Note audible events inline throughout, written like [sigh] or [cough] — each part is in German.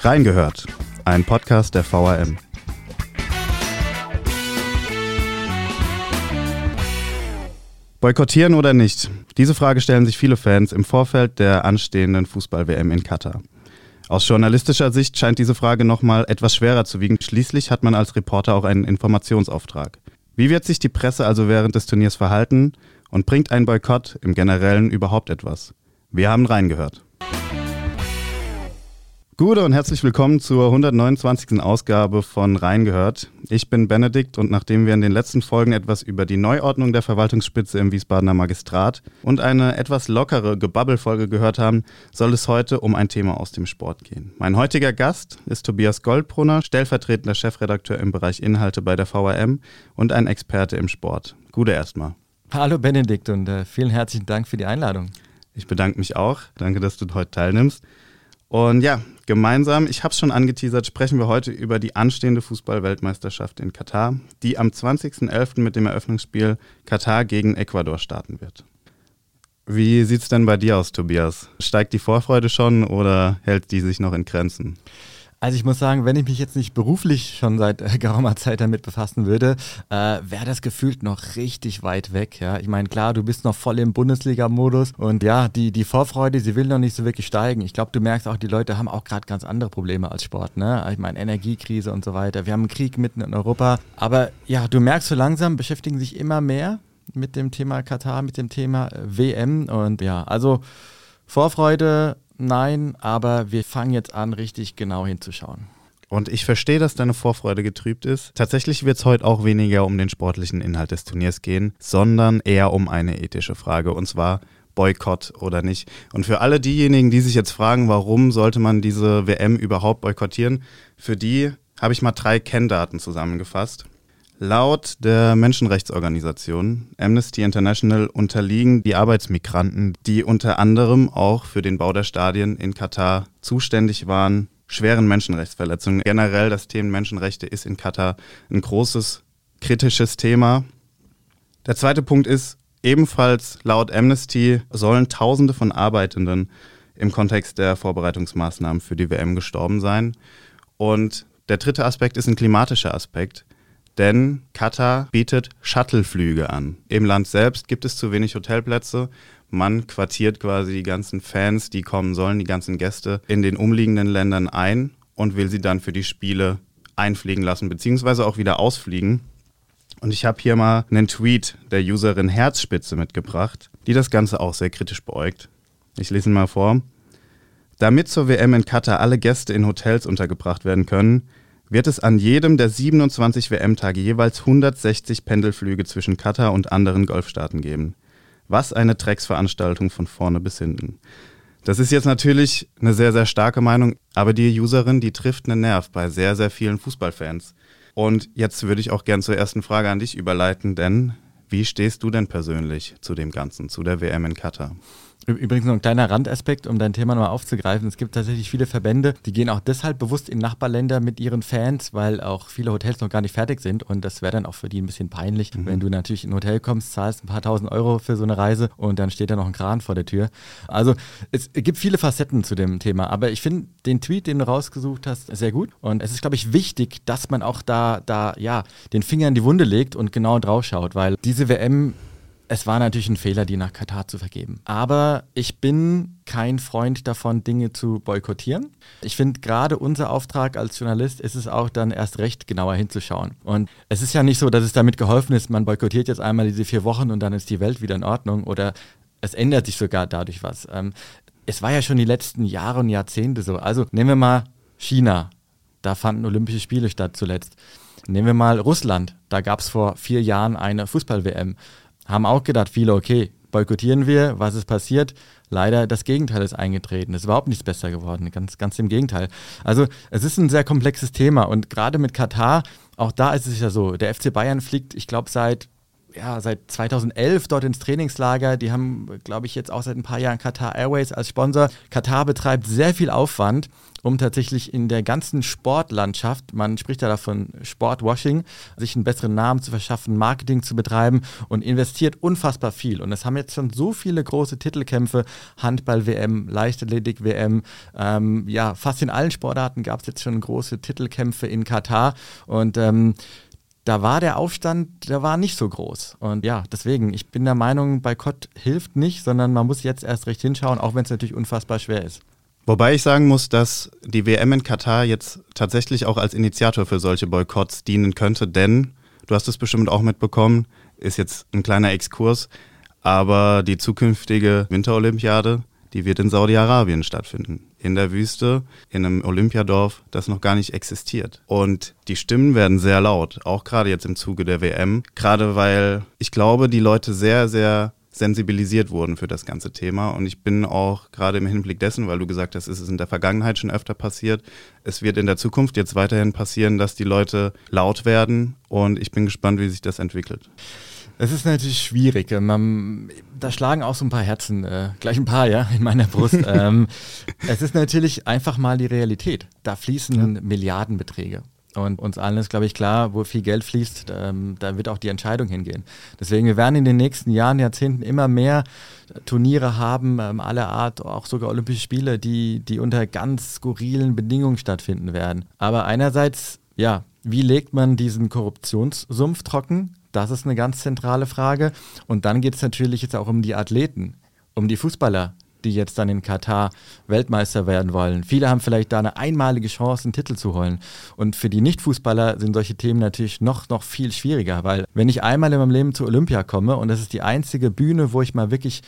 Reingehört, ein Podcast der VRM. Boykottieren oder nicht? Diese Frage stellen sich viele Fans im Vorfeld der anstehenden Fußball-WM in Katar. Aus journalistischer Sicht scheint diese Frage nochmal etwas schwerer zu wiegen. Schließlich hat man als Reporter auch einen Informationsauftrag. Wie wird sich die Presse also während des Turniers verhalten und bringt ein Boykott im Generellen überhaupt etwas? Wir haben reingehört. Gute und herzlich willkommen zur 129. Ausgabe von Reingehört. Ich bin Benedikt und nachdem wir in den letzten Folgen etwas über die Neuordnung der Verwaltungsspitze im Wiesbadener Magistrat und eine etwas lockere Gebabbelfolge gehört haben, soll es heute um ein Thema aus dem Sport gehen. Mein heutiger Gast ist Tobias Goldbrunner, stellvertretender Chefredakteur im Bereich Inhalte bei der VRM und ein Experte im Sport. Gute erstmal. Hallo Benedikt und äh, vielen herzlichen Dank für die Einladung. Ich bedanke mich auch. Danke, dass du heute teilnimmst. Und ja, gemeinsam, ich habe es schon angeteasert, sprechen wir heute über die anstehende Fußball-Weltmeisterschaft in Katar, die am 20.11. mit dem Eröffnungsspiel Katar gegen Ecuador starten wird. Wie sieht es denn bei dir aus, Tobias? Steigt die Vorfreude schon oder hält die sich noch in Grenzen? Also ich muss sagen, wenn ich mich jetzt nicht beruflich schon seit äh, geraumer Zeit damit befassen würde, äh, wäre das gefühlt noch richtig weit weg. Ja, ich meine, klar, du bist noch voll im Bundesliga-Modus und ja, die, die Vorfreude, sie will noch nicht so wirklich steigen. Ich glaube, du merkst auch, die Leute haben auch gerade ganz andere Probleme als Sport. Ne? Ich meine, Energiekrise und so weiter. Wir haben einen Krieg mitten in Europa. Aber ja, du merkst so langsam, beschäftigen sich immer mehr mit dem Thema Katar, mit dem Thema äh, WM und ja, also Vorfreude nein, aber wir fangen jetzt an, richtig genau hinzuschauen. Und ich verstehe, dass deine Vorfreude getrübt ist. Tatsächlich wird es heute auch weniger um den sportlichen Inhalt des Turniers gehen, sondern eher um eine ethische Frage, und zwar Boykott oder nicht. Und für alle diejenigen, die sich jetzt fragen, warum sollte man diese WM überhaupt boykottieren, für die habe ich mal drei Kenndaten zusammengefasst. Laut der Menschenrechtsorganisation Amnesty International unterliegen die Arbeitsmigranten, die unter anderem auch für den Bau der Stadien in Katar zuständig waren, schweren Menschenrechtsverletzungen. Generell das Thema Menschenrechte ist in Katar ein großes kritisches Thema. Der zweite Punkt ist, ebenfalls laut Amnesty sollen Tausende von Arbeitenden im Kontext der Vorbereitungsmaßnahmen für die WM gestorben sein. Und der dritte Aspekt ist ein klimatischer Aspekt denn Katar bietet Shuttleflüge an. Im Land selbst gibt es zu wenig Hotelplätze. Man quartiert quasi die ganzen Fans, die kommen sollen, die ganzen Gäste in den umliegenden Ländern ein und will sie dann für die Spiele einfliegen lassen, beziehungsweise auch wieder ausfliegen. Und ich habe hier mal einen Tweet der Userin Herzspitze mitgebracht, die das Ganze auch sehr kritisch beäugt. Ich lese ihn mal vor. Damit zur WM in Katar alle Gäste in Hotels untergebracht werden können, wird es an jedem der 27 WM-Tage jeweils 160 Pendelflüge zwischen Katar und anderen Golfstaaten geben. Was eine Drecksveranstaltung von vorne bis hinten. Das ist jetzt natürlich eine sehr, sehr starke Meinung, aber die Userin, die trifft einen Nerv bei sehr, sehr vielen Fußballfans. Und jetzt würde ich auch gern zur ersten Frage an dich überleiten, denn wie stehst du denn persönlich zu dem Ganzen, zu der WM in Katar? Übrigens noch ein kleiner Randaspekt, um dein Thema nochmal aufzugreifen. Es gibt tatsächlich viele Verbände, die gehen auch deshalb bewusst in Nachbarländer mit ihren Fans, weil auch viele Hotels noch gar nicht fertig sind und das wäre dann auch für die ein bisschen peinlich, mhm. wenn du natürlich in ein Hotel kommst, zahlst ein paar tausend Euro für so eine Reise und dann steht da noch ein Kran vor der Tür. Also es gibt viele Facetten zu dem Thema, aber ich finde den Tweet, den du rausgesucht hast, sehr gut und es ist, glaube ich, wichtig, dass man auch da, da, ja, den Finger in die Wunde legt und genau drauf schaut, weil diese WM es war natürlich ein Fehler, die nach Katar zu vergeben. Aber ich bin kein Freund davon, Dinge zu boykottieren. Ich finde, gerade unser Auftrag als Journalist ist es auch dann erst recht genauer hinzuschauen. Und es ist ja nicht so, dass es damit geholfen ist, man boykottiert jetzt einmal diese vier Wochen und dann ist die Welt wieder in Ordnung oder es ändert sich sogar dadurch was. Ähm, es war ja schon die letzten Jahre und Jahrzehnte so. Also nehmen wir mal China. Da fanden Olympische Spiele statt zuletzt. Nehmen wir mal Russland. Da gab es vor vier Jahren eine Fußball-WM haben auch gedacht, viele, okay, boykottieren wir, was ist passiert? Leider das Gegenteil ist eingetreten. Es ist überhaupt nichts besser geworden, ganz, ganz im Gegenteil. Also es ist ein sehr komplexes Thema und gerade mit Katar, auch da ist es ja so, der FC Bayern fliegt, ich glaube, seit ja, seit 2011 dort ins Trainingslager. Die haben, glaube ich, jetzt auch seit ein paar Jahren Qatar Airways als Sponsor. Katar betreibt sehr viel Aufwand, um tatsächlich in der ganzen Sportlandschaft, man spricht ja davon Sportwashing, sich einen besseren Namen zu verschaffen, Marketing zu betreiben und investiert unfassbar viel. Und es haben jetzt schon so viele große Titelkämpfe, Handball-WM, Leichtathletik-WM, ähm, ja, fast in allen Sportarten gab es jetzt schon große Titelkämpfe in Katar und ähm, da war der Aufstand, der war nicht so groß. Und ja, deswegen, ich bin der Meinung, Boykott hilft nicht, sondern man muss jetzt erst recht hinschauen, auch wenn es natürlich unfassbar schwer ist. Wobei ich sagen muss, dass die WM in Katar jetzt tatsächlich auch als Initiator für solche Boykotts dienen könnte, denn, du hast es bestimmt auch mitbekommen, ist jetzt ein kleiner Exkurs, aber die zukünftige Winterolympiade, die wird in Saudi-Arabien stattfinden. In der Wüste, in einem Olympiadorf, das noch gar nicht existiert. Und die Stimmen werden sehr laut, auch gerade jetzt im Zuge der WM. Gerade weil ich glaube, die Leute sehr, sehr sensibilisiert wurden für das ganze Thema. Und ich bin auch gerade im Hinblick dessen, weil du gesagt hast, es ist in der Vergangenheit schon öfter passiert. Es wird in der Zukunft jetzt weiterhin passieren, dass die Leute laut werden. Und ich bin gespannt, wie sich das entwickelt. Es ist natürlich schwierig. Man, da schlagen auch so ein paar Herzen, äh, gleich ein paar, ja, in meiner Brust. [laughs] ähm, es ist natürlich einfach mal die Realität. Da fließen ja. Milliardenbeträge. Und uns allen ist, glaube ich, klar, wo viel Geld fließt, ähm, da wird auch die Entscheidung hingehen. Deswegen, wir werden in den nächsten Jahren, Jahrzehnten immer mehr Turniere haben, ähm, aller Art, auch sogar Olympische Spiele, die, die unter ganz skurrilen Bedingungen stattfinden werden. Aber einerseits, ja, wie legt man diesen Korruptionssumpf trocken? Das ist eine ganz zentrale Frage. Und dann geht es natürlich jetzt auch um die Athleten, um die Fußballer, die jetzt dann in Katar Weltmeister werden wollen. Viele haben vielleicht da eine einmalige Chance, einen Titel zu holen. Und für die Nicht-Fußballer sind solche Themen natürlich noch, noch viel schwieriger, weil wenn ich einmal in meinem Leben zu Olympia komme und das ist die einzige Bühne, wo ich mal wirklich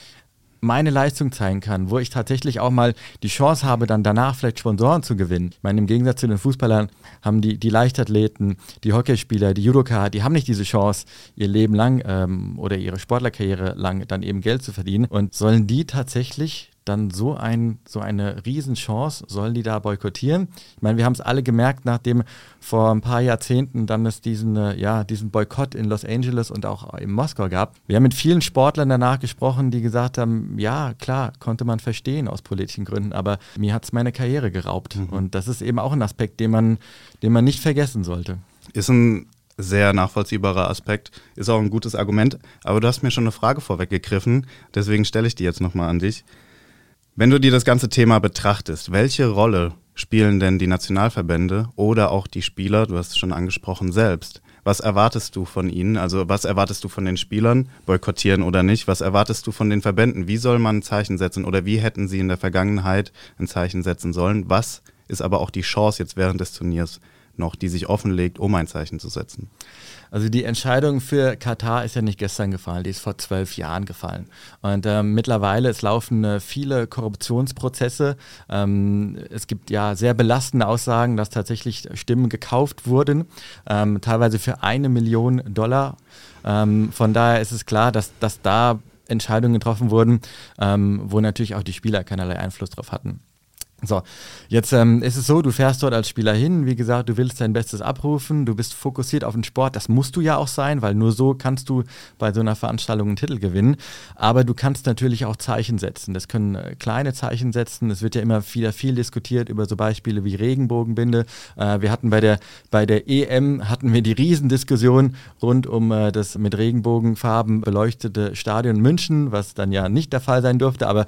meine Leistung zeigen kann, wo ich tatsächlich auch mal die Chance habe, dann danach vielleicht Sponsoren zu gewinnen. Ich meine, im Gegensatz zu den Fußballern haben die, die Leichtathleten, die Hockeyspieler, die Judoka, die haben nicht diese Chance, ihr Leben lang ähm, oder ihre Sportlerkarriere lang dann eben Geld zu verdienen. Und sollen die tatsächlich dann so, ein, so eine Riesenchance, sollen die da boykottieren? Ich meine, wir haben es alle gemerkt, nachdem vor ein paar Jahrzehnten dann es diesen, äh, ja, diesen Boykott in Los Angeles und auch in Moskau gab. Wir haben mit vielen Sportlern danach gesprochen, die gesagt haben, ja, klar, konnte man verstehen aus politischen Gründen, aber mir hat es meine Karriere geraubt. Mhm. Und das ist eben auch ein Aspekt, den man, den man nicht vergessen sollte. Ist ein sehr nachvollziehbarer Aspekt, ist auch ein gutes Argument. Aber du hast mir schon eine Frage vorweggegriffen, deswegen stelle ich die jetzt nochmal an dich. Wenn du dir das ganze Thema betrachtest, welche Rolle spielen denn die Nationalverbände oder auch die Spieler, du hast es schon angesprochen, selbst? Was erwartest du von ihnen? Also was erwartest du von den Spielern, boykottieren oder nicht? Was erwartest du von den Verbänden? Wie soll man ein Zeichen setzen oder wie hätten sie in der Vergangenheit ein Zeichen setzen sollen? Was ist aber auch die Chance jetzt während des Turniers noch, die sich offenlegt, um ein Zeichen zu setzen? Also die Entscheidung für Katar ist ja nicht gestern gefallen, die ist vor zwölf Jahren gefallen. Und ähm, mittlerweile, es laufen äh, viele Korruptionsprozesse. Ähm, es gibt ja sehr belastende Aussagen, dass tatsächlich Stimmen gekauft wurden, ähm, teilweise für eine Million Dollar. Ähm, von daher ist es klar, dass, dass da Entscheidungen getroffen wurden, ähm, wo natürlich auch die Spieler keinerlei Einfluss drauf hatten. So, jetzt ähm, ist es so, du fährst dort als Spieler hin, wie gesagt, du willst dein Bestes abrufen, du bist fokussiert auf den Sport, das musst du ja auch sein, weil nur so kannst du bei so einer Veranstaltung einen Titel gewinnen. Aber du kannst natürlich auch Zeichen setzen. Das können äh, kleine Zeichen setzen. Es wird ja immer wieder viel diskutiert über so Beispiele wie Regenbogenbinde. Äh, wir hatten bei der, bei der EM hatten wir die Riesendiskussion rund um äh, das mit Regenbogenfarben beleuchtete Stadion München, was dann ja nicht der Fall sein durfte, aber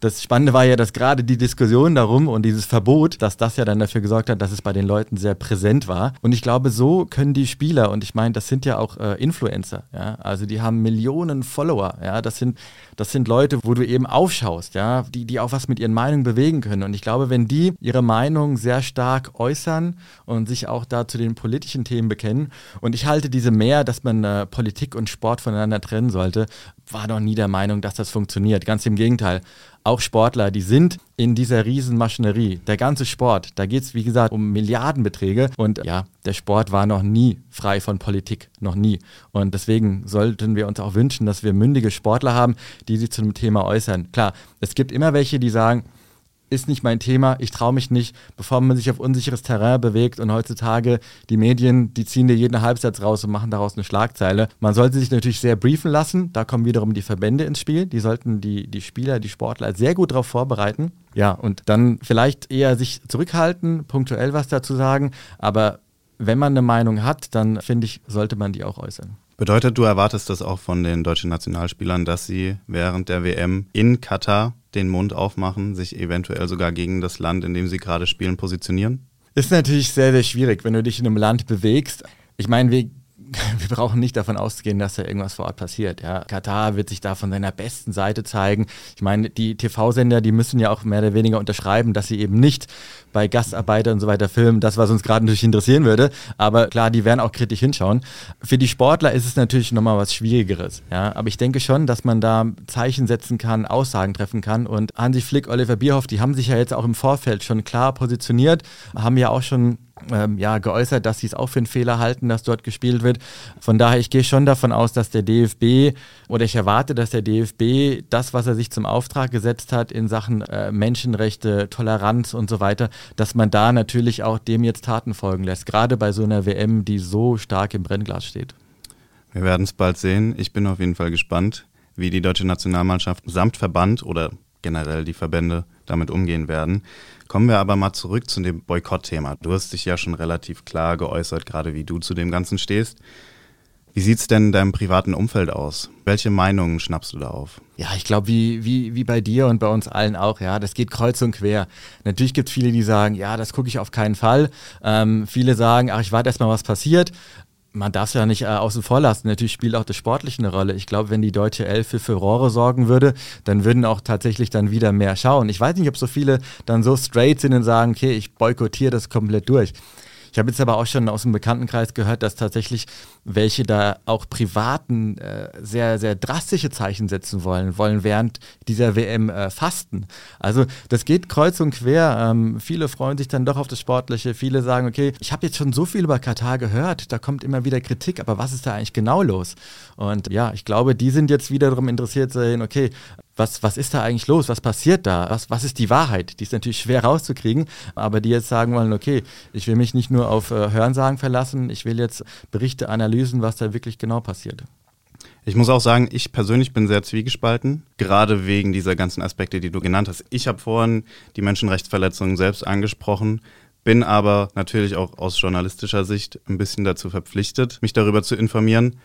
das Spannende war ja, dass gerade die Diskussion darum und dieses Verbot, dass das ja dann dafür gesorgt hat, dass es bei den Leuten sehr präsent war. Und ich glaube, so können die Spieler, und ich meine, das sind ja auch äh, Influencer, ja, also die haben Millionen Follower, ja, das sind, das sind Leute, wo du eben aufschaust, ja, die, die auch was mit ihren Meinungen bewegen können. Und ich glaube, wenn die ihre Meinung sehr stark äußern und sich auch da zu den politischen Themen bekennen, und ich halte diese mehr, dass man äh, Politik und Sport voneinander trennen sollte, war doch nie der Meinung, dass das funktioniert. Ganz im Gegenteil auch Sportler, die sind in dieser Riesenmaschinerie. Der ganze Sport, da geht es, wie gesagt, um Milliardenbeträge. Und ja, der Sport war noch nie frei von Politik, noch nie. Und deswegen sollten wir uns auch wünschen, dass wir mündige Sportler haben, die sich zu dem Thema äußern. Klar, es gibt immer welche, die sagen, ist nicht mein Thema, ich traue mich nicht, bevor man sich auf unsicheres Terrain bewegt und heutzutage die Medien, die ziehen dir jeden Halbsatz raus und machen daraus eine Schlagzeile. Man sollte sich natürlich sehr briefen lassen, da kommen wiederum die Verbände ins Spiel, die sollten die, die Spieler, die Sportler sehr gut darauf vorbereiten. Ja, und dann vielleicht eher sich zurückhalten, punktuell was dazu sagen, aber wenn man eine Meinung hat, dann finde ich, sollte man die auch äußern. Bedeutet, du erwartest das auch von den deutschen Nationalspielern, dass sie während der WM in Katar den Mund aufmachen, sich eventuell sogar gegen das Land, in dem sie gerade spielen, positionieren? Ist natürlich sehr, sehr schwierig, wenn du dich in einem Land bewegst. Ich meine, wir [laughs] wir brauchen nicht davon auszugehen, dass da irgendwas vor Ort passiert. Ja. Katar wird sich da von seiner besten Seite zeigen. Ich meine, die TV-Sender, die müssen ja auch mehr oder weniger unterschreiben, dass sie eben nicht bei Gastarbeitern und so weiter filmen, das, was uns gerade natürlich interessieren würde. Aber klar, die werden auch kritisch hinschauen. Für die Sportler ist es natürlich nochmal was Schwierigeres. Ja. Aber ich denke schon, dass man da Zeichen setzen kann, Aussagen treffen kann. Und Hansi Flick, Oliver Bierhoff, die haben sich ja jetzt auch im Vorfeld schon klar positioniert, haben ja auch schon ähm, ja, geäußert, dass sie es auch für einen Fehler halten, dass dort gespielt wird. Von daher, ich gehe schon davon aus, dass der DFB oder ich erwarte, dass der DFB das, was er sich zum Auftrag gesetzt hat in Sachen äh, Menschenrechte, Toleranz und so weiter, dass man da natürlich auch dem jetzt Taten folgen lässt, gerade bei so einer WM, die so stark im Brennglas steht. Wir werden es bald sehen. Ich bin auf jeden Fall gespannt, wie die deutsche Nationalmannschaft samt Verband oder generell die Verbände damit umgehen werden. Kommen wir aber mal zurück zu dem Boykott-Thema. Du hast dich ja schon relativ klar geäußert, gerade wie du zu dem Ganzen stehst. Wie sieht es denn in deinem privaten Umfeld aus? Welche Meinungen schnappst du da auf? Ja, ich glaube, wie, wie, wie bei dir und bei uns allen auch, ja, das geht kreuz und quer. Natürlich gibt es viele, die sagen, ja, das gucke ich auf keinen Fall. Ähm, viele sagen, ach, ich warte erst mal, was passiert man darf es ja nicht äh, außen vor lassen. Natürlich spielt auch das Sportliche eine Rolle. Ich glaube, wenn die deutsche Elf für Furore sorgen würde, dann würden auch tatsächlich dann wieder mehr schauen. Ich weiß nicht, ob so viele dann so straight sind und sagen, okay, ich boykottiere das komplett durch. Ich habe jetzt aber auch schon aus dem Bekanntenkreis gehört, dass tatsächlich welche da auch privaten äh, sehr, sehr drastische Zeichen setzen wollen, wollen während dieser WM äh, fasten. Also das geht kreuz und quer. Ähm, viele freuen sich dann doch auf das Sportliche. Viele sagen, okay, ich habe jetzt schon so viel über Katar gehört, da kommt immer wieder Kritik, aber was ist da eigentlich genau los? Und ja, ich glaube, die sind jetzt wiederum interessiert zu sehen, okay, was, was ist da eigentlich los? Was passiert da? Was, was ist die Wahrheit? Die ist natürlich schwer rauszukriegen, aber die jetzt sagen wollen, okay, ich will mich nicht nur auf äh, Hörensagen verlassen, ich will jetzt Berichte, Analysen, was da wirklich genau passiert. Ich muss auch sagen, ich persönlich bin sehr zwiegespalten, gerade wegen dieser ganzen Aspekte, die du genannt hast. Ich habe vorhin die Menschenrechtsverletzungen selbst angesprochen, bin aber natürlich auch aus journalistischer Sicht ein bisschen dazu verpflichtet, mich darüber zu informieren.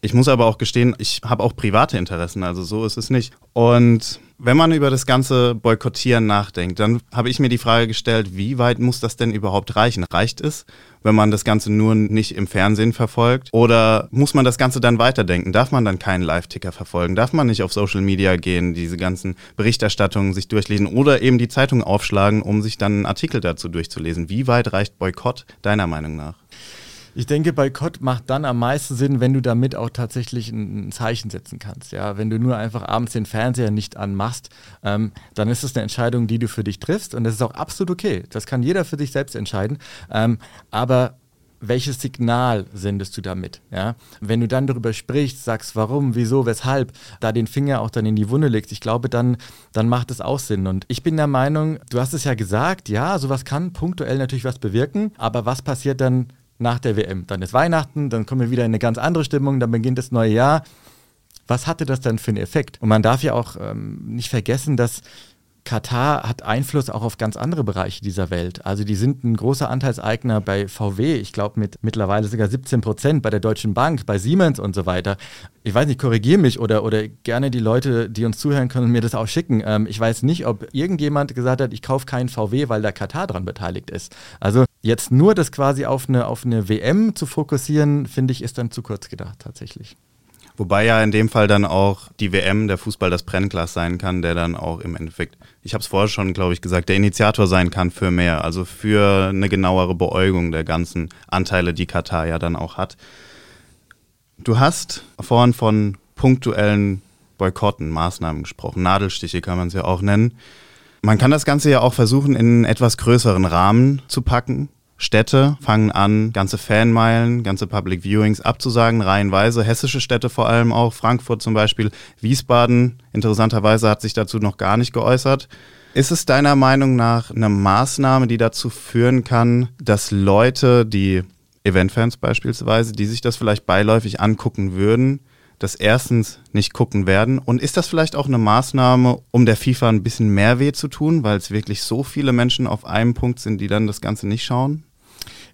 Ich muss aber auch gestehen, ich habe auch private Interessen, also so ist es nicht. Und wenn man über das ganze Boykottieren nachdenkt, dann habe ich mir die Frage gestellt, wie weit muss das denn überhaupt reichen? Reicht es, wenn man das Ganze nur nicht im Fernsehen verfolgt? Oder muss man das Ganze dann weiterdenken? Darf man dann keinen Live-Ticker verfolgen? Darf man nicht auf Social Media gehen, diese ganzen Berichterstattungen sich durchlesen oder eben die Zeitung aufschlagen, um sich dann einen Artikel dazu durchzulesen? Wie weit reicht Boykott deiner Meinung nach? Ich denke, Boykott macht dann am meisten Sinn, wenn du damit auch tatsächlich ein, Zeichen setzen kannst. Ja, wenn du nur einfach abends den Fernseher nicht anmachst, ähm, dann ist es eine Entscheidung, die du für dich triffst und das ist auch absolut okay. Das kann jeder für sich selbst entscheiden. Ähm, aber welches Signal sendest du damit? Ja? Wenn du dann darüber sprichst, sagst, warum, wieso, weshalb, da den Finger auch dann in die Wunde legst, ich glaube, dann, dann macht es auch Sinn. Und ich bin der Meinung, du hast es ja gesagt, ja, sowas kann punktuell natürlich was bewirken, aber was passiert dann nach der WM. Dann ist Weihnachten, dann kommen wir wieder in eine ganz andere Stimmung, dann beginnt das neue Jahr. Was hatte das dann für einen Effekt? Und man darf ja auch ähm, nicht vergessen, dass Katar hat Einfluss auch auf ganz andere Bereiche dieser Welt. Also die sind ein großer Anteilseigner bei VW, ich glaube mit mittlerweile sogar 17 Prozent, bei der Deutschen Bank, bei Siemens und so weiter. Ich weiß nicht, korrigiere mich oder, oder gerne die Leute, die uns zuhören können, mir das auch schicken. Ähm, ich weiß nicht, ob irgendjemand gesagt hat, ich kaufe keinen VW, weil der Katar daran beteiligt ist. Also jetzt nur das quasi auf eine, auf eine WM zu fokussieren, finde ich, ist dann zu kurz gedacht tatsächlich. Wobei ja in dem Fall dann auch die WM, der Fußball, das Brennglas sein kann, der dann auch im Endeffekt, ich habe es vorher schon, glaube ich, gesagt, der Initiator sein kann für mehr, also für eine genauere Beäugung der ganzen Anteile, die Katar ja dann auch hat. Du hast vorhin von punktuellen Boykotten, Maßnahmen gesprochen, Nadelstiche kann man es ja auch nennen. Man kann das Ganze ja auch versuchen, in einen etwas größeren Rahmen zu packen. Städte fangen an, ganze Fanmeilen, ganze Public Viewings abzusagen, reihenweise. Hessische Städte vor allem auch, Frankfurt zum Beispiel, Wiesbaden, interessanterweise hat sich dazu noch gar nicht geäußert. Ist es deiner Meinung nach eine Maßnahme, die dazu führen kann, dass Leute, die Eventfans beispielsweise, die sich das vielleicht beiläufig angucken würden, das erstens nicht gucken werden? Und ist das vielleicht auch eine Maßnahme, um der FIFA ein bisschen mehr weh zu tun, weil es wirklich so viele Menschen auf einem Punkt sind, die dann das Ganze nicht schauen?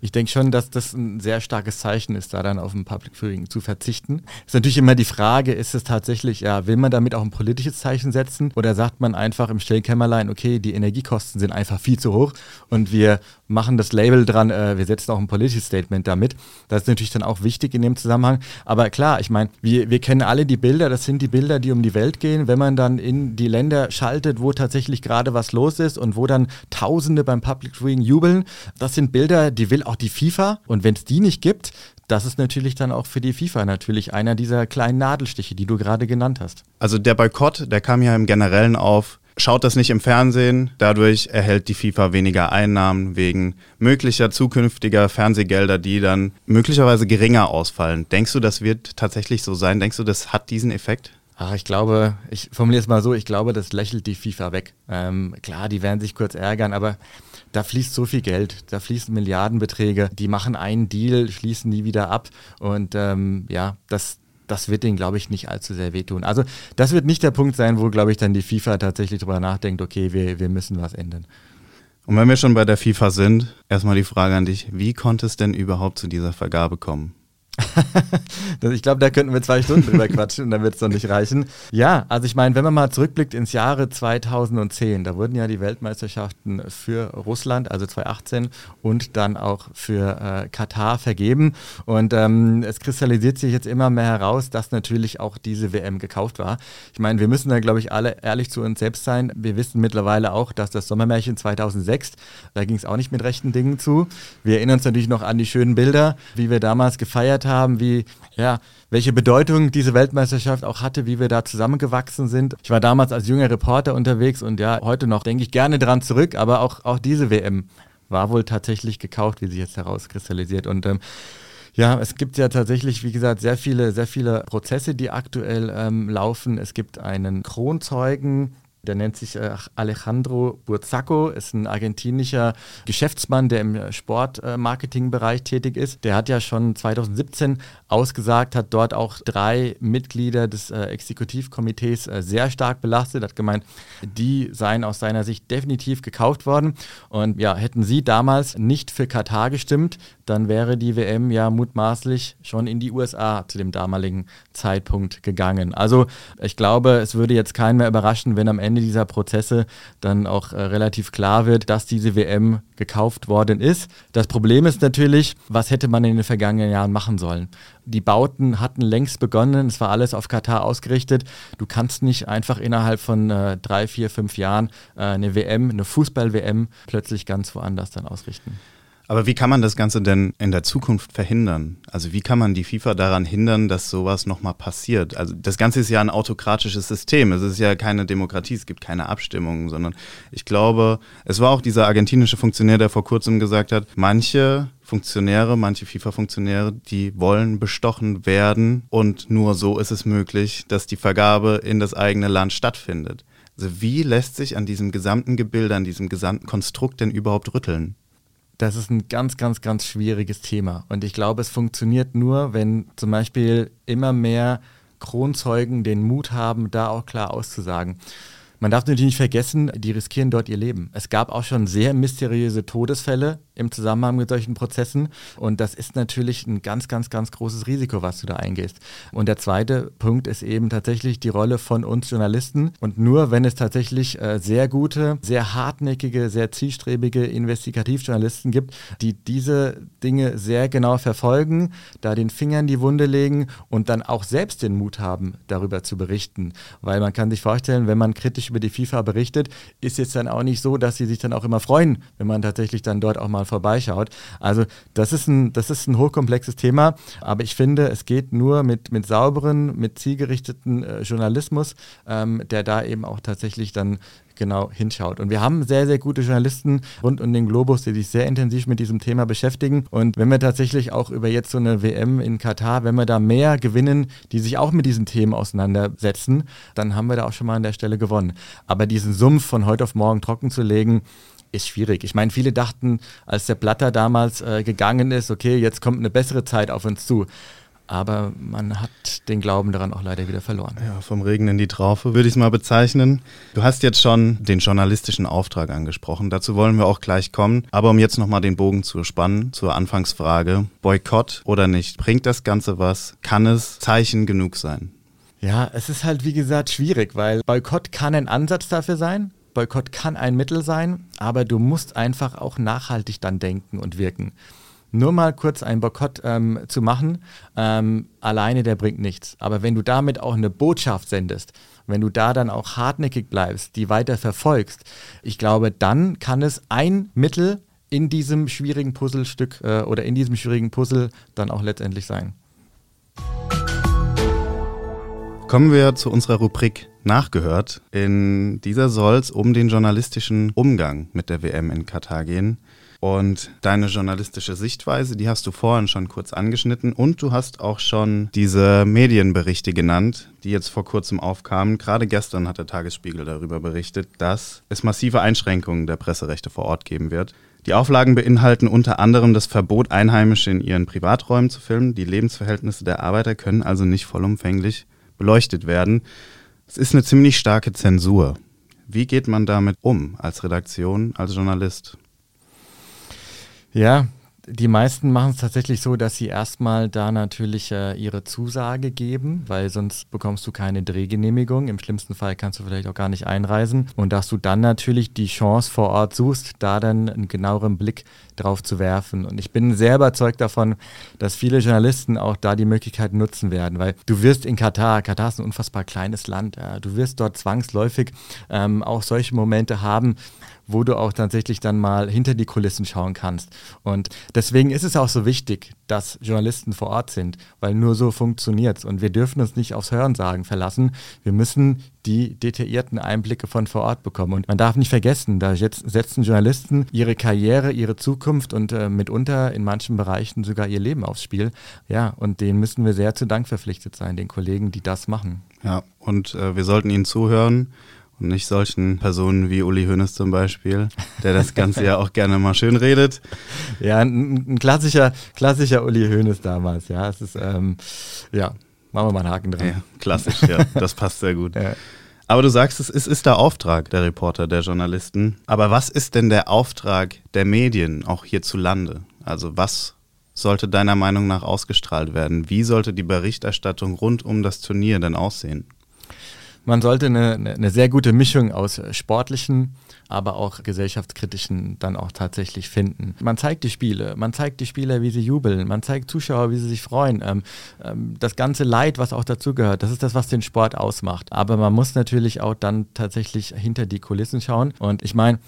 Ich denke schon, dass das ein sehr starkes Zeichen ist, da dann auf ein Public Viewing zu verzichten. Ist natürlich immer die Frage, ist es tatsächlich, ja, will man damit auch ein politisches Zeichen setzen oder sagt man einfach im Stellkämmerlein, okay, die Energiekosten sind einfach viel zu hoch und wir machen das Label dran, äh, wir setzen auch ein politisches Statement damit. Das ist natürlich dann auch wichtig in dem Zusammenhang. Aber klar, ich meine, wir, wir kennen alle die Bilder, das sind die Bilder, die um die Welt gehen. Wenn man dann in die Länder schaltet, wo tatsächlich gerade was los ist und wo dann Tausende beim Public Viewing jubeln, das sind Bilder, die will auch auch die FIFA. Und wenn es die nicht gibt, das ist natürlich dann auch für die FIFA natürlich einer dieser kleinen Nadelstiche, die du gerade genannt hast. Also der Boykott, der kam ja im Generellen auf, schaut das nicht im Fernsehen. Dadurch erhält die FIFA weniger Einnahmen wegen möglicher zukünftiger Fernsehgelder, die dann möglicherweise geringer ausfallen. Denkst du, das wird tatsächlich so sein? Denkst du, das hat diesen Effekt? Ach, ich glaube, ich formuliere es mal so, ich glaube, das lächelt die FIFA weg. Ähm, klar, die werden sich kurz ärgern, aber da fließt so viel Geld, da fließen Milliardenbeträge, die machen einen Deal, schließen nie wieder ab und ähm, ja, das, das wird denen, glaube ich, nicht allzu sehr wehtun. Also das wird nicht der Punkt sein, wo, glaube ich, dann die FIFA tatsächlich darüber nachdenkt, okay, wir, wir müssen was ändern. Und wenn wir schon bei der FIFA sind, erstmal die Frage an dich, wie konnte es denn überhaupt zu dieser Vergabe kommen? Ich glaube, da könnten wir zwei Stunden drüber quatschen und dann wird es noch nicht reichen. Ja, also ich meine, wenn man mal zurückblickt ins Jahre 2010, da wurden ja die Weltmeisterschaften für Russland, also 2018, und dann auch für äh, Katar vergeben. Und ähm, es kristallisiert sich jetzt immer mehr heraus, dass natürlich auch diese WM gekauft war. Ich meine, wir müssen da, glaube ich, alle ehrlich zu uns selbst sein. Wir wissen mittlerweile auch, dass das Sommermärchen 2006, da ging es auch nicht mit rechten Dingen zu. Wir erinnern uns natürlich noch an die schönen Bilder, wie wir damals gefeiert haben, wie, ja, welche Bedeutung diese Weltmeisterschaft auch hatte, wie wir da zusammengewachsen sind. Ich war damals als junger Reporter unterwegs und ja, heute noch denke ich gerne dran zurück, aber auch, auch diese WM war wohl tatsächlich gekauft, wie sich jetzt herauskristallisiert. Und ähm, ja, es gibt ja tatsächlich, wie gesagt, sehr viele, sehr viele Prozesse, die aktuell ähm, laufen. Es gibt einen Kronzeugen, der nennt sich äh, Alejandro Burzaco, ist ein argentinischer Geschäftsmann, der im Sportmarketingbereich äh, tätig ist. Der hat ja schon 2017 ausgesagt, hat dort auch drei Mitglieder des äh, Exekutivkomitees sehr stark belastet, hat gemeint, die seien aus seiner Sicht definitiv gekauft worden. Und ja, hätten sie damals nicht für Katar gestimmt, dann wäre die WM ja mutmaßlich schon in die USA zu dem damaligen Zeitpunkt gegangen. Also ich glaube, es würde jetzt keinen mehr überraschen, wenn am Ende dieser Prozesse dann auch äh, relativ klar wird, dass diese WM gekauft worden ist. Das Problem ist natürlich, was hätte man in den vergangenen Jahren machen sollen? Die Bauten hatten längst begonnen, es war alles auf Katar ausgerichtet. Du kannst nicht einfach innerhalb von äh, drei, vier, fünf Jahren äh, eine WM, eine Fußball-WM plötzlich ganz woanders dann ausrichten. Aber wie kann man das Ganze denn in der Zukunft verhindern? Also wie kann man die FIFA daran hindern, dass sowas nochmal passiert? Also das Ganze ist ja ein autokratisches System. Es ist ja keine Demokratie, es gibt keine Abstimmungen, sondern ich glaube, es war auch dieser argentinische Funktionär, der vor kurzem gesagt hat, manche Funktionäre, manche FIFA-Funktionäre, die wollen bestochen werden und nur so ist es möglich, dass die Vergabe in das eigene Land stattfindet. Also wie lässt sich an diesem gesamten Gebilde, an diesem gesamten Konstrukt denn überhaupt rütteln? Das ist ein ganz, ganz, ganz schwieriges Thema. Und ich glaube, es funktioniert nur, wenn zum Beispiel immer mehr Kronzeugen den Mut haben, da auch klar auszusagen. Man darf natürlich nicht vergessen, die riskieren dort ihr Leben. Es gab auch schon sehr mysteriöse Todesfälle im Zusammenhang mit solchen Prozessen. Und das ist natürlich ein ganz, ganz, ganz großes Risiko, was du da eingehst. Und der zweite Punkt ist eben tatsächlich die Rolle von uns Journalisten. Und nur wenn es tatsächlich äh, sehr gute, sehr hartnäckige, sehr zielstrebige Investigativjournalisten gibt, die diese Dinge sehr genau verfolgen, da den Finger in die Wunde legen und dann auch selbst den Mut haben, darüber zu berichten. Weil man kann sich vorstellen, wenn man kritisch über die FIFA berichtet, ist es dann auch nicht so, dass sie sich dann auch immer freuen, wenn man tatsächlich dann dort auch mal mal vorbeischaut. Also das ist ein, das ist ein hochkomplexes Thema, aber ich finde, es geht nur mit, mit sauberen, mit zielgerichteten äh, Journalismus, ähm, der da eben auch tatsächlich dann genau hinschaut. Und wir haben sehr, sehr gute Journalisten rund um den Globus, die sich sehr intensiv mit diesem Thema beschäftigen. Und wenn wir tatsächlich auch über jetzt so eine WM in Katar, wenn wir da mehr gewinnen, die sich auch mit diesen Themen auseinandersetzen, dann haben wir da auch schon mal an der Stelle gewonnen. Aber diesen Sumpf von heute auf morgen trocken zu legen, ist schwierig. Ich meine, viele dachten, als der Blatter damals äh, gegangen ist, okay, jetzt kommt eine bessere Zeit auf uns zu aber man hat den Glauben daran auch leider wieder verloren. Ja, vom Regen in die Traufe würde ich es mal bezeichnen. Du hast jetzt schon den journalistischen Auftrag angesprochen, dazu wollen wir auch gleich kommen. Aber um jetzt nochmal den Bogen zu spannen zur Anfangsfrage, Boykott oder nicht, bringt das Ganze was? Kann es Zeichen genug sein? Ja, es ist halt wie gesagt schwierig, weil Boykott kann ein Ansatz dafür sein. Boykott kann ein Mittel sein, aber du musst einfach auch nachhaltig dann denken und wirken nur mal kurz einen Boykott ähm, zu machen, ähm, alleine der bringt nichts. Aber wenn du damit auch eine Botschaft sendest, wenn du da dann auch hartnäckig bleibst, die weiter verfolgst, ich glaube, dann kann es ein Mittel in diesem schwierigen Puzzlestück äh, oder in diesem schwierigen Puzzle dann auch letztendlich sein. Kommen wir zu unserer Rubrik Nachgehört. In dieser soll es um den journalistischen Umgang mit der WM in Katar gehen. Und deine journalistische Sichtweise, die hast du vorhin schon kurz angeschnitten und du hast auch schon diese Medienberichte genannt, die jetzt vor kurzem aufkamen. Gerade gestern hat der Tagesspiegel darüber berichtet, dass es massive Einschränkungen der Presserechte vor Ort geben wird. Die Auflagen beinhalten unter anderem das Verbot, Einheimische in ihren Privaträumen zu filmen. Die Lebensverhältnisse der Arbeiter können also nicht vollumfänglich beleuchtet werden. Es ist eine ziemlich starke Zensur. Wie geht man damit um als Redaktion, als Journalist? Ja, die meisten machen es tatsächlich so, dass sie erstmal da natürlich äh, ihre Zusage geben, weil sonst bekommst du keine Drehgenehmigung. Im schlimmsten Fall kannst du vielleicht auch gar nicht einreisen. Und dass du dann natürlich die Chance vor Ort suchst, da dann einen genaueren Blick drauf zu werfen. Und ich bin sehr überzeugt davon, dass viele Journalisten auch da die Möglichkeit nutzen werden, weil du wirst in Katar, Katar ist ein unfassbar kleines Land, äh, du wirst dort zwangsläufig ähm, auch solche Momente haben, wo du auch tatsächlich dann mal hinter die Kulissen schauen kannst. Und deswegen ist es auch so wichtig, dass Journalisten vor Ort sind, weil nur so funktioniert es. Und wir dürfen uns nicht aufs Hörensagen verlassen. Wir müssen die detaillierten Einblicke von vor Ort bekommen. Und man darf nicht vergessen, da setzen Journalisten ihre Karriere, ihre Zukunft und äh, mitunter in manchen Bereichen sogar ihr Leben aufs Spiel. Ja, und denen müssen wir sehr zu Dank verpflichtet sein, den Kollegen, die das machen. Ja, und äh, wir sollten ihnen zuhören und nicht solchen Personen wie Uli Hoeneß zum Beispiel, der das Ganze ja auch gerne mal schön redet. [laughs] Ja, ein, ein, klassischer, klassischer Uli Hoeneß damals, ja. Es ist, ähm, ja, machen wir mal einen Haken dran. Ja, klassisch, ja, das passt sehr gut. [laughs] Ja. Aber du sagst, es ist, ist der Auftrag der Reporter, der Journalisten. Aber was ist denn der Auftrag der Medien, auch hierzulande? Also was sollte deiner Meinung nach ausgestrahlt werden? Wie sollte die Berichterstattung rund um das Turnier denn aussehen? Man sollte eine, eine sehr gute Mischung aus sportlichen, aber auch gesellschaftskritischen dann auch tatsächlich finden. Man zeigt die Spiele, man zeigt die Spieler, wie sie jubeln, man zeigt Zuschauer, wie sie sich freuen. Ähm, ähm, das ganze Leid, was auch dazugehört, das ist das, was den Sport ausmacht. Aber man muss natürlich auch dann tatsächlich hinter die Kulissen schauen. Und ich meine,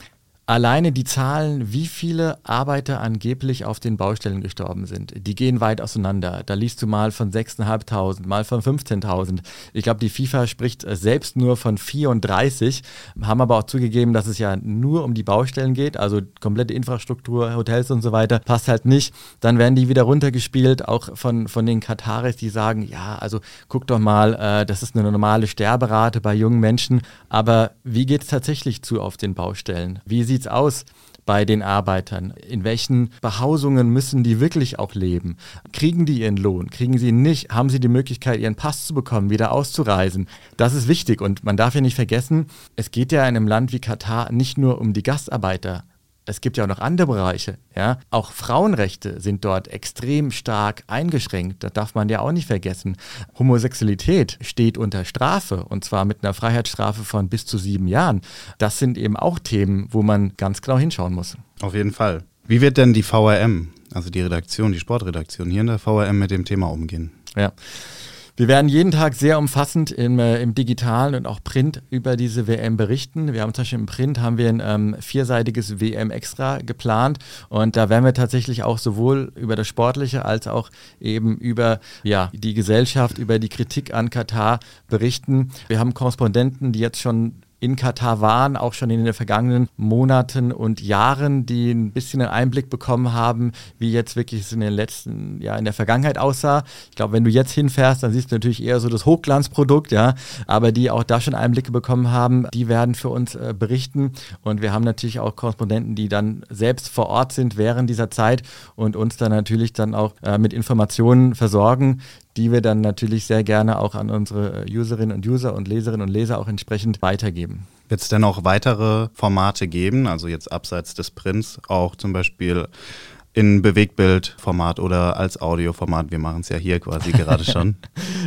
Alleine die Zahlen, wie viele Arbeiter angeblich auf den Baustellen gestorben sind, die gehen weit auseinander. Da liest du mal von 6.500, mal von 15.000. Ich glaube, die FIFA spricht äh, selbst nur von 34, haben aber auch zugegeben, dass es ja nur um die Baustellen geht, also komplette Infrastruktur, Hotels und so weiter, passt halt nicht. Dann werden die wieder runtergespielt, auch von, von den Kataris, die sagen, ja, also guck doch mal, äh, das ist eine normale Sterberate bei jungen Menschen, aber wie geht es tatsächlich zu auf den Baustellen? Wie sieht es aus? bei den Arbeitern? In welchen Behausungen müssen die wirklich auch leben? Kriegen die ihren Lohn? Kriegen sie ihn nicht? Haben sie die Möglichkeit, ihren Pass zu bekommen, wieder auszureisen? Das ist wichtig und man darf ja nicht vergessen, es geht ja in einem Land wie Katar nicht nur um die Gastarbeiter, es gibt ja auch noch andere Bereiche. Ja? Auch Frauenrechte sind dort extrem stark eingeschränkt. Das darf man ja auch nicht vergessen. Homosexualität steht unter Strafe und zwar mit einer Freiheitsstrafe von bis zu sieben Jahren. Das sind eben auch Themen, wo man ganz genau hinschauen muss. Auf jeden Fall. Wie wird denn die VRM, also die Redaktion, die Sportredaktion hier in der VRM mit dem Thema umgehen? Ja. Wir werden jeden Tag sehr umfassend im, äh, im Digitalen und auch Print über diese WM berichten. Wir haben zum Beispiel im Print haben wir ein ähm, vierseitiges WM extra geplant und da werden wir tatsächlich auch sowohl über das Sportliche als auch eben über ja, die Gesellschaft, über die Kritik an Katar berichten. Wir haben Korrespondenten, die jetzt schon in Katar waren, auch schon in den vergangenen Monaten und Jahren, die ein bisschen einen Einblick bekommen haben, wie jetzt wirklich es in den letzten, ja, in der Vergangenheit aussah. Ich glaube, wenn du jetzt hinfährst, dann siehst du natürlich eher so das Hochglanzprodukt, ja, aber die auch da schon Einblicke bekommen haben, die werden für uns äh, berichten und wir haben natürlich auch Korrespondenten, die dann selbst vor Ort sind während dieser Zeit und uns dann natürlich dann auch äh, mit Informationen versorgen, die wir dann natürlich sehr gerne auch an unsere Userinnen und User und Leserinnen und Leser auch entsprechend weitergeben. Wird es denn auch weitere Formate geben, also jetzt abseits des Prints, auch zum Beispiel in Bewegtbildformat oder als Audioformat. Wir machen es ja hier quasi gerade [laughs] schon.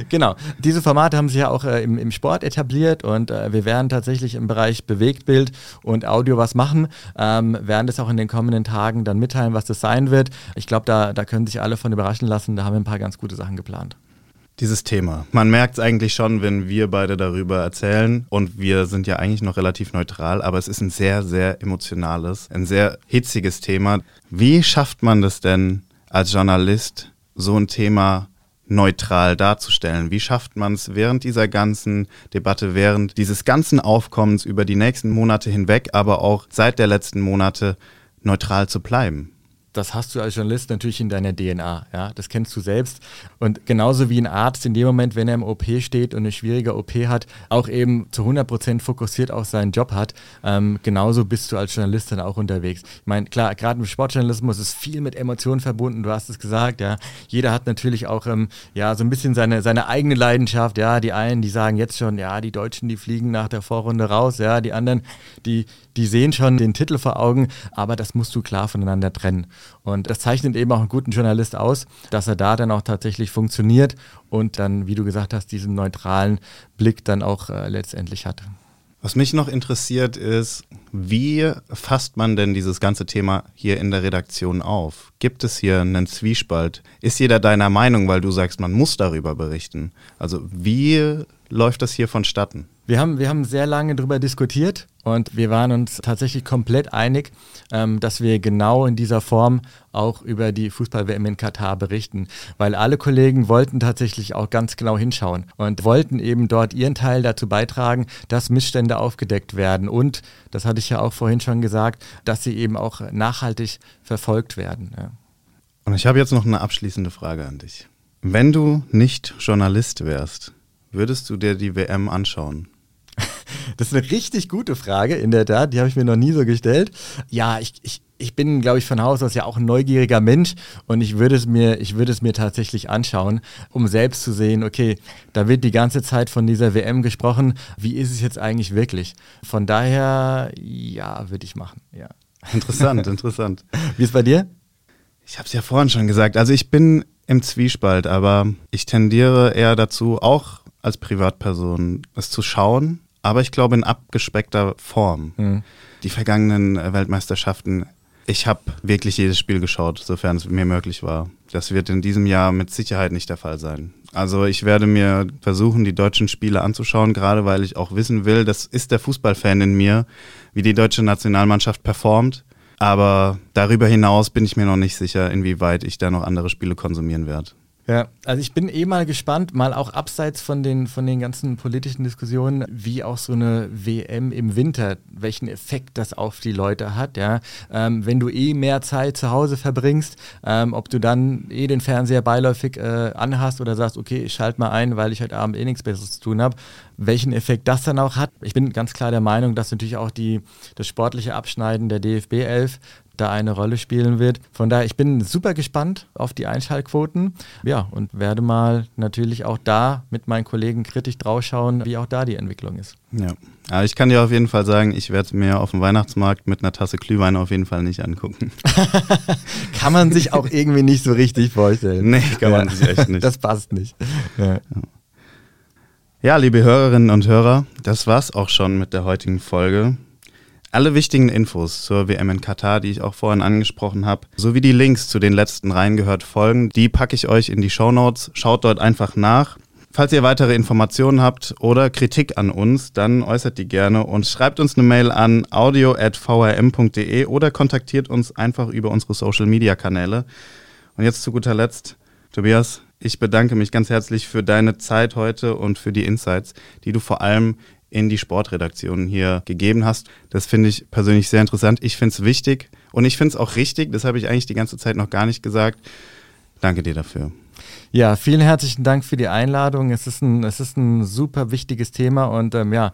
genau. Diese Formate haben sich ja auch äh, im, im, Sport etabliert und äh, wir werden tatsächlich im Bereich Bewegtbild und Audio was machen. Ähm, werden das auch in den kommenden Tagen dann mitteilen, was das sein wird. Ich glaube, da, da können sich alle von überraschen lassen. Da haben wir ein paar ganz gute Sachen geplant dieses Thema. Man merkt es eigentlich schon, wenn wir beide darüber erzählen. Und wir sind ja eigentlich noch relativ neutral, aber es ist ein sehr, sehr emotionales, ein sehr hitziges Thema. Wie schafft man das denn als Journalist, so ein Thema neutral darzustellen? Wie schafft man es während dieser ganzen Debatte, während dieses ganzen Aufkommens über die nächsten Monate hinweg, aber auch seit der letzten Monate neutral zu bleiben? Das hast du als Journalist natürlich in deiner DNA. Ja? Das kennst du selbst. Und genauso wie ein Arzt in dem Moment, wenn er im OP steht und eine schwierige OP hat, auch eben zu 100% fokussiert auf seinen Job hat, ähm, genauso bist du als Journalist dann auch unterwegs. Ich meine, klar, gerade im Sportjournalismus ist viel mit Emotionen verbunden, du hast es gesagt, ja. Jeder hat natürlich auch ähm, ja, so ein bisschen seine, seine eigene Leidenschaft, ja. Die einen, die sagen jetzt schon, ja, die Deutschen, die fliegen nach der Vorrunde raus, ja. Die anderen, die, die sehen schon den Titel vor Augen, aber das musst du klar voneinander trennen. Und das zeichnet eben auch einen guten Journalist aus, dass er da dann auch tatsächlich funktioniert und dann, wie du gesagt hast, diesen neutralen Blick dann auch äh, letztendlich hat. Was mich noch interessiert ist, wie fasst man denn dieses ganze Thema hier in der Redaktion auf? Gibt es hier einen Zwiespalt? Ist jeder deiner Meinung, weil du sagst, man muss darüber berichten? Also wie läuft das hier vonstatten? Wir haben, wir haben sehr lange darüber diskutiert und wir waren uns tatsächlich komplett einig, ähm, dass wir genau in dieser Form auch über die Fußball-WM in Katar berichten, weil alle Kollegen wollten tatsächlich auch ganz genau hinschauen und wollten eben dort ihren Teil dazu beitragen, dass Missstände aufgedeckt werden und, das hatte ich ja auch vorhin schon gesagt, dass sie eben auch nachhaltig verfolgt werden. Ja. Und ich habe jetzt noch eine abschließende Frage an dich. Wenn du nicht Journalist wärst, würdest du dir die WM anschauen? [laughs] Das ist eine richtig gute Frage, in der Tat. Die habe ich mir noch nie so gestellt. Ja, ich, ich, ich bin, glaube ich, von Haus aus ja auch ein neugieriger Mensch und ich würde es mir, ich würde es mir tatsächlich anschauen, um selbst zu sehen, okay, da wird die ganze Zeit von dieser WM gesprochen. Wie ist es jetzt eigentlich wirklich? Von daher, ja, würde ich machen, ja. Interessant, interessant. [laughs] Wie ist bei dir? Ich habe es ja vorhin schon gesagt. Also ich bin im Zwiespalt, aber ich tendiere eher dazu, auch als Privatperson es zu schauen, aber ich glaube in abgespeckter Form. Mhm. Die vergangenen äh, Weltmeisterschaften, ich habe wirklich jedes Spiel geschaut, sofern es mir möglich war. Das wird in diesem Jahr mit Sicherheit nicht der Fall sein. Also ich werde mir versuchen, die deutschen Spiele anzuschauen, gerade weil ich auch wissen will, das ist der Fußballfan in mir, wie die deutsche Nationalmannschaft performt. Aber darüber hinaus bin ich mir noch nicht sicher, inwieweit ich da noch andere Spiele konsumieren werde. Ja, also ich bin eh mal gespannt, mal auch abseits von den, von den ganzen politischen Diskussionen, wie auch so eine WM im Winter, welchen Effekt das auf die Leute hat, ja. Ähm, wenn du eh mehr Zeit zu Hause verbringst, ähm, ob du dann eh den Fernseher beiläufig äh, anhast oder sagst, okay, ich schalte mal ein, weil ich heute Abend eh nichts Besseres zu tun habe, welchen Effekt das dann auch hat. Ich bin ganz klar der Meinung, dass natürlich auch die, das sportliche Abschneiden der DFB 11 da eine Rolle spielen wird. Von daher, ich bin super gespannt auf die Einschaltquoten. Ja, und werde mal natürlich auch da mit meinen Kollegen kritisch draufschauen, wie auch da die Entwicklung ist. Ja. Aber ich kann dir auf jeden Fall sagen, ich werde mir auf dem Weihnachtsmarkt mit einer Tasse Glühwein auf jeden Fall nicht angucken. [laughs] kann man sich auch irgendwie nicht so richtig vorstellen. Nee, kann man sich echt nicht. Das passt nicht. Ja. ja, liebe Hörerinnen und Hörer, das war's auch schon mit der heutigen Folge. Alle wichtigen Infos zur WM in Katar, die ich auch vorhin angesprochen habe, sowie die Links zu den letzten reingehört Folgen, die packe ich euch in die Show Notes. Schaut dort einfach nach. Falls ihr weitere Informationen habt oder Kritik an uns, dann äußert die gerne und schreibt uns eine Mail an audio.vrm.de oder kontaktiert uns einfach über unsere Social Media Kanäle. Und jetzt zu guter Letzt, Tobias, ich bedanke mich ganz herzlich für deine Zeit heute und für die Insights, die du vor allem in die Sportredaktion hier gegeben hast. Das finde ich persönlich sehr interessant. Ich finde es wichtig und ich finde es auch richtig, das habe ich eigentlich die ganze Zeit noch gar nicht gesagt. Danke dir dafür. Ja, vielen herzlichen Dank für die Einladung. Es ist ein, es ist ein super wichtiges Thema und ähm, ja,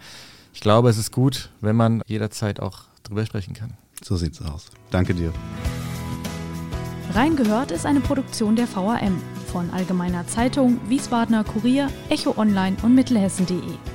ich glaube, es ist gut, wenn man jederzeit auch drüber sprechen kann. So sieht's aus. Danke dir. Reingehört ist eine Produktion der VRM von Allgemeiner Zeitung, Wiesbadener Kurier, Echo Online und Mittelhessen.de.